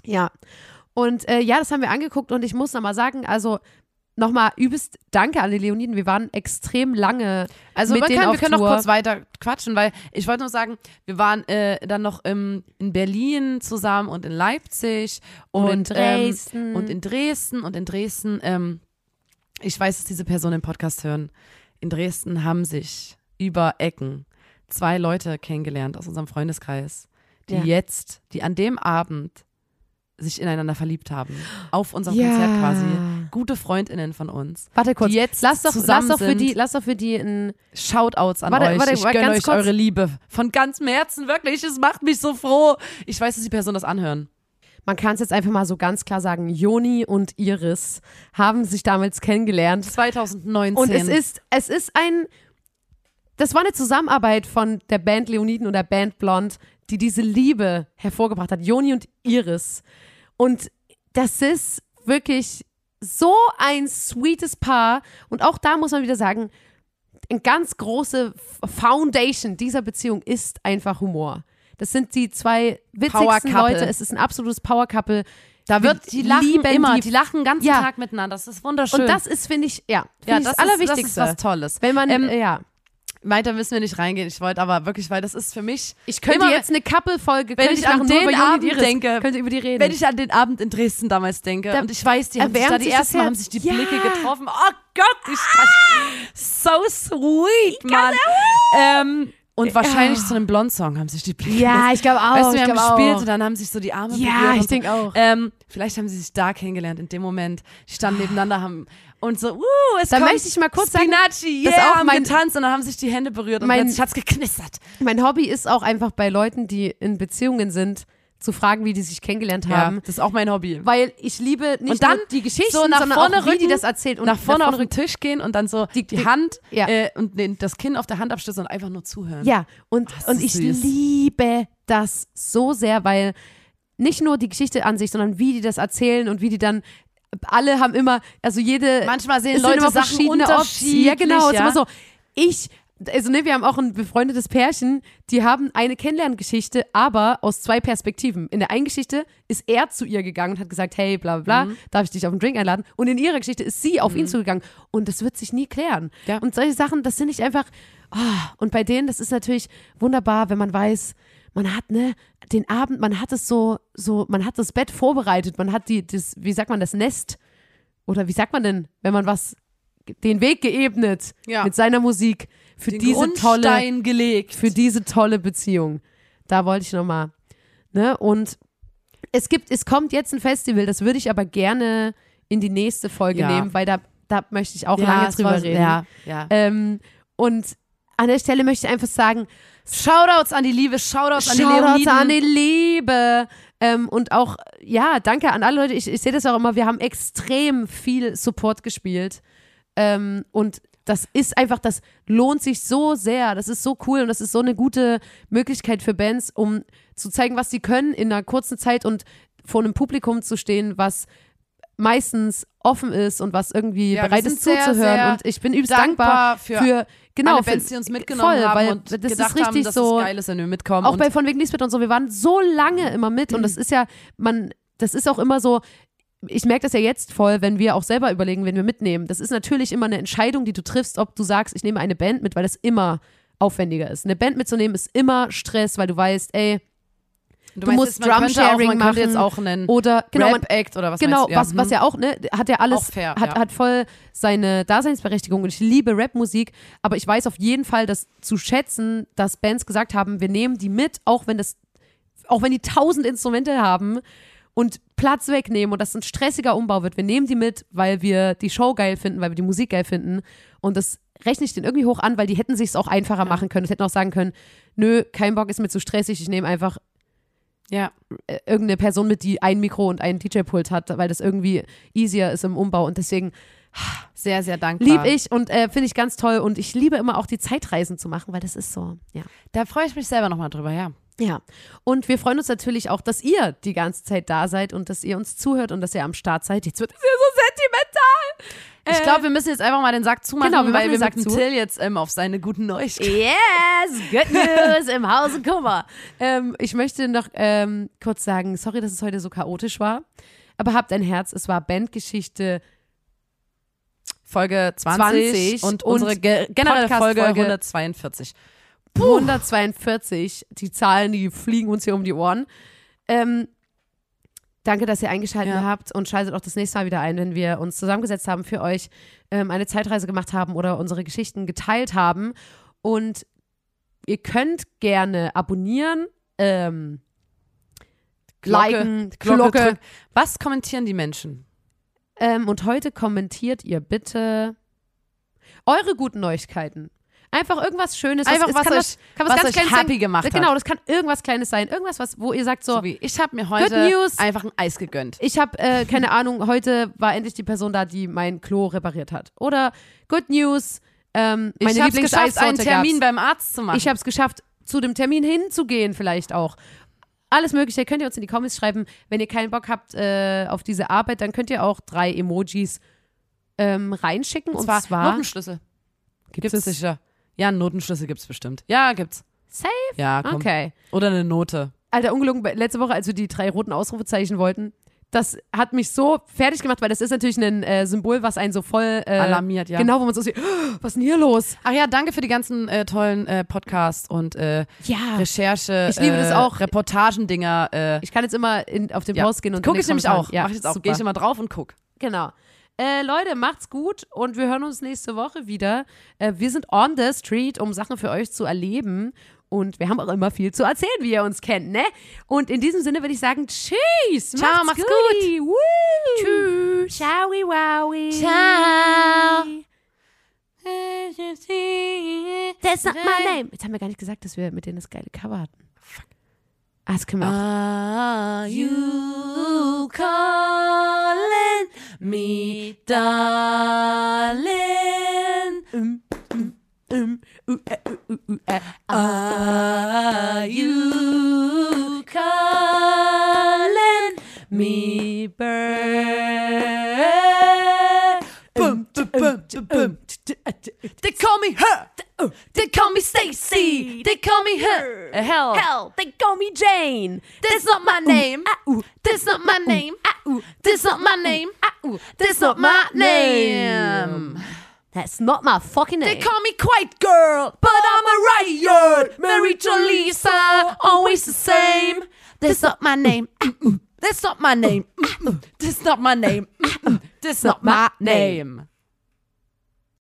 ja. Und äh, ja, das haben wir angeguckt und ich muss nochmal sagen, also nochmal übelst Danke an die Leoniden. Wir waren extrem lange Also mit wir denen können, auf wir können noch Tour. kurz weiter quatschen, weil ich wollte nur sagen, wir waren äh, dann noch im, in Berlin zusammen und in Leipzig und, Und in Dresden. Ähm, und in Dresden und in Dresden, ähm, ich weiß, dass diese Personen im Podcast hören, in Dresden haben sich über Ecken zwei Leute kennengelernt aus unserem Freundeskreis, die Ja. jetzt, die an dem Abend sich ineinander verliebt haben. Auf unserem Ja. Konzert quasi. Gute Freundinnen von uns. Warte kurz. die jetzt lass doch, lass doch für die, lass doch für die ein. Shoutouts an Warte, euch. warte, ich warte, gönne euch kurz. eure Liebe. Von ganzem Herzen, wirklich. Es macht mich so froh. Ich weiß, dass die Personen das anhören. Man kann es jetzt einfach mal so ganz klar sagen. Joni und Iris haben sich damals kennengelernt. 2019. Und es ist, es ist ein, das war eine Zusammenarbeit von der Band Leoniden und der Band Blond, die diese Liebe hervorgebracht hat. Joni und Iris. Und das ist wirklich so ein sweetes Paar. Und auch da muss man wieder sagen, eine ganz große Foundation dieser Beziehung ist einfach Humor. Das sind die zwei witzigsten. Leute. Es ist ein absolutes Power Couple. da wird, die lachen lieben immer. die- Die, lachen den ganzen Ja. Tag miteinander. Das ist wunderschön. Und das ist, finde ich, ja, find ja, ich das, das, ist, Allerwichtigste. das ist was Tolles. Wenn man, Ähm, äh, ja. Weiter müssen wir nicht reingehen. Ich wollte aber wirklich, weil das ist für mich. Ich könnte immer, jetzt eine Couple-Folge, wenn könnte ich an den Abend Iris. denke, könnte über die reden. Wenn ich an den Abend in Dresden damals denke Da und ich weiß, die haben sich da die ersten Mal haben sich die Ja. Blicke getroffen. Oh Gott, ich so sweet, Mann. Ähm, und wahrscheinlich zu einem Blond-Song haben sich die Blicke ja, ich glaube auch. Weißt du, wir haben gespielt auch. und dann haben sich so die Arme berührt Ja, ich so. denke auch. Ähm, vielleicht haben sie sich da kennengelernt in dem Moment. Die standen nebeneinander haben und so, uh, es Dann kommt möchte ich mal kurz sagen, Spinacci, dass yeah, auch haben mein- getanzt und dann haben sich die Hände berührt und Mein- plötzlich hat's geknistert. Mein Hobby ist auch einfach bei Leuten, die in Beziehungen sind, zu fragen, wie die sich kennengelernt haben. das ist auch mein Hobby. Weil ich liebe nicht Und dann nur die Geschichten, so nach sondern vorne auch, wie die rücken, das erzählt. Und nach vorne auf rücken. den Tisch gehen und dann so die, Die- die- Hand ja. äh, und den, das Kinn auf der Hand abstützen und einfach nur zuhören. Ja, und, Ach, und ich süß. liebe das so sehr, weil nicht nur die Geschichte an sich, sondern wie die das erzählen und wie die dann alle haben immer, also jede Manchmal sehen Leute immer Sachen verschiedene unterschiedlich. Optionen. Ja, genau, ja. immer so. Ich, also ne, wir haben auch ein befreundetes Pärchen, die haben eine Kennenlerngeschichte, aber aus zwei Perspektiven. In der einen Geschichte ist er zu ihr gegangen und hat gesagt, hey, bla bla Mhm. bla, darf ich dich auf einen Drink einladen? Und in ihrer Geschichte ist sie auf ihn zugegangen und das wird sich nie klären. Ja. Und solche Sachen, das sind nicht einfach, ah, und bei denen, das ist natürlich wunderbar, wenn man weiß, man hat, ne, den Abend, man hat es so, so, man hat das Bett vorbereitet, man hat die, das, wie sagt man, das Nest, oder wie sagt man denn, wenn man was, den Weg geebnet Ja. mit seiner Musik für Den diese tolle, Grundstein gelegt. für diese tolle Beziehung. Da wollte ich nochmal, ne, und es gibt, es kommt jetzt ein Festival, das würde ich aber gerne in die nächste Folge Ja. nehmen, weil da, da möchte ich auch ja, lange drüber war- reden. Ja, ja. Ähm, und an der Stelle möchte ich einfach sagen, Shoutouts an die Liebe, Shoutouts an die Shoutouts an die Liebe. Ähm, und auch, ja, danke an alle Leute. Ich, ich sehe das auch immer, wir haben extrem viel Support gespielt. Ähm, und das ist einfach, das lohnt sich so sehr. Das ist so cool und das ist so eine gute Möglichkeit für Bands, um zu zeigen, was sie können in einer kurzen Zeit und vor einem Publikum zu stehen, was meistens offen ist und was irgendwie Ja, bereit ist sehr, zuzuhören. sehr und ich bin übelst dankbar dankbar für für, genau, alle Bands, die uns mitgenommen voll, haben weil und das gedacht ist richtig haben, dass so. es geil ist, wenn wir mitkommen. auch und bei von wegen Lisbeth und so, wir waren so lange immer mit und Mhm. das ist ja, man, das ist auch immer so, ich merke das ja jetzt voll, wenn wir auch selber überlegen, wen wir mitnehmen. Das ist natürlich immer eine Entscheidung, die du triffst, ob du sagst, ich nehme eine Band mit, weil das immer aufwendiger ist. Eine Band mitzunehmen ist immer Stress, weil du weißt, ey, du meinst musst man Drum-Sharing man könnte jetzt machen auch einen oder genau, man, Rap-Act oder was genau, du? was, was hm. ja auch, ne, hat ja alles, fair, hat, ja. hat voll seine Daseinsberechtigung und ich liebe Rapmusik, aber ich weiß auf jeden Fall, das zu schätzen, dass Bands gesagt haben, wir nehmen die mit, auch wenn das, auch wenn die tausend Instrumente haben und Platz wegnehmen und das ein stressiger Umbau wird, wir nehmen die mit, weil wir die Show geil finden, weil wir die Musik geil finden. Und das rechne ich denen irgendwie hoch an, weil die hätten sich auch einfacher machen können, es hätten auch sagen können, nö, kein Bock ist mir zu stressig, ich nehme einfach Ja, äh, irgendeine Person mit, die ein Mikro und einen DJ-Pult hat, weil das irgendwie easier ist im Umbau. Und deswegen sehr, sehr dankbar. liebe ich und äh, finde ich ganz toll. Und ich liebe immer auch die Zeitreisen zu machen, weil das ist so, ja. Da freue ich mich selber nochmal drüber, ja. Ja, und wir freuen uns natürlich auch, dass ihr die ganze Zeit da seid und dass ihr uns zuhört und dass ihr am Start seid. Jetzt wird es ja so sentimental. Ich Äh, glaube, wir müssen jetzt einfach mal den Sack zumachen, Genau, wir weil wir Sack mit. Till jetzt ähm, auf seine guten Neuigkeiten. Yes, good news im Hause Kummer. Ähm, ich möchte noch ähm, kurz sagen, sorry, dass es heute so chaotisch war, aber habt ein Herz, es war Bandgeschichte Folge 20, 20 und und unsere ge generelle Podcast-Folge Folge 142. 142. Die Zahlen, die fliegen uns hier um die Ohren. Ähm, danke, dass ihr eingeschaltet Ja. habt und schaltet auch das nächste Mal wieder ein, wenn wir uns zusammengesetzt haben für euch, ähm, eine Zeitreise gemacht haben oder unsere Geschichten geteilt haben. Und ihr könnt gerne abonnieren, ähm, liken, Glocke. drück. Was kommentieren die Menschen? Ähm, und heute kommentiert ihr bitte eure guten Neuigkeiten. Einfach irgendwas Schönes. Einfach, es was kann euch- kann was ganz euch Kleines happy sein. gemacht hat. Genau, das kann irgendwas Kleines sein. Irgendwas, was, wo ihr sagt so, So wie, ich habe mir heute einfach ein Eis gegönnt. ich habe, äh, keine Ahnung, heute war endlich die Person da, die mein Klo repariert hat. Oder Good News, ähm, meine ich habe es geschafft, einen Termin gab's. beim Arzt zu machen. Ich habe es geschafft, zu dem Termin hinzugehen vielleicht auch. Alles Mögliche könnt ihr uns in die Comments schreiben. Wenn ihr keinen Bock habt äh, auf diese Arbeit, dann könnt ihr auch drei Emojis ähm, reinschicken. Und und zwar, zwar Notenschlüssel. gibt Gibt's sicher. Ja, einen Notenschlüssel gibt's bestimmt. Ja, gibt's. Safe? Ja, komm. Okay. Oder eine Note. Alter, ungelogen, letzte Woche, als wir die drei roten Ausrufezeichen wollten, das hat mich so fertig gemacht, weil das ist natürlich ein äh, Symbol, was einen so voll äh, Alarmiert, ja. Genau, wo man so sieht, "Oh, was ist denn hier los? Ach ja, danke für die ganzen äh, tollen äh, Podcasts und äh, Ja. Recherche. Ich liebe äh, das auch. Reportagendinger. Äh, Ich kann jetzt immer in, auf den ja. Post gehen und guck in ich nämlich auch. Ja, Mach ich jetzt auch. Gehe ich immer drauf und guck. Genau. Äh, Leute, macht's gut und wir hören uns nächste Woche wieder. Äh, wir sind on the street, um Sachen für euch zu erleben. Und wir haben auch immer viel zu erzählen, wie ihr uns kennt, ne? Und in diesem Sinne würde ich sagen, tschüss. Ciao, macht's guti. Woo. Tschüss. Ciao, wowie. Ciao. That's not my name. Jetzt haben wir gar nicht gesagt, dass wir mit denen das geile Cover hatten. Ah, das können wir auch. Are you calling me, darling? Are you calling me, bird? Boom, boom, boom, boom. They call me her. They oh, call me Stacy. They call me her. Hell. Hell, they call me Jane. That's not my name. That's not my uh-uh. name. Uh-uh. That's not my uh-uh. name. That's not my name. That's not my fucking name. They call me Quiet Girl, but I'm a riot. Mary to Lisa, always the same. That's not my name. That's not my name. That's not my name. That's not my name.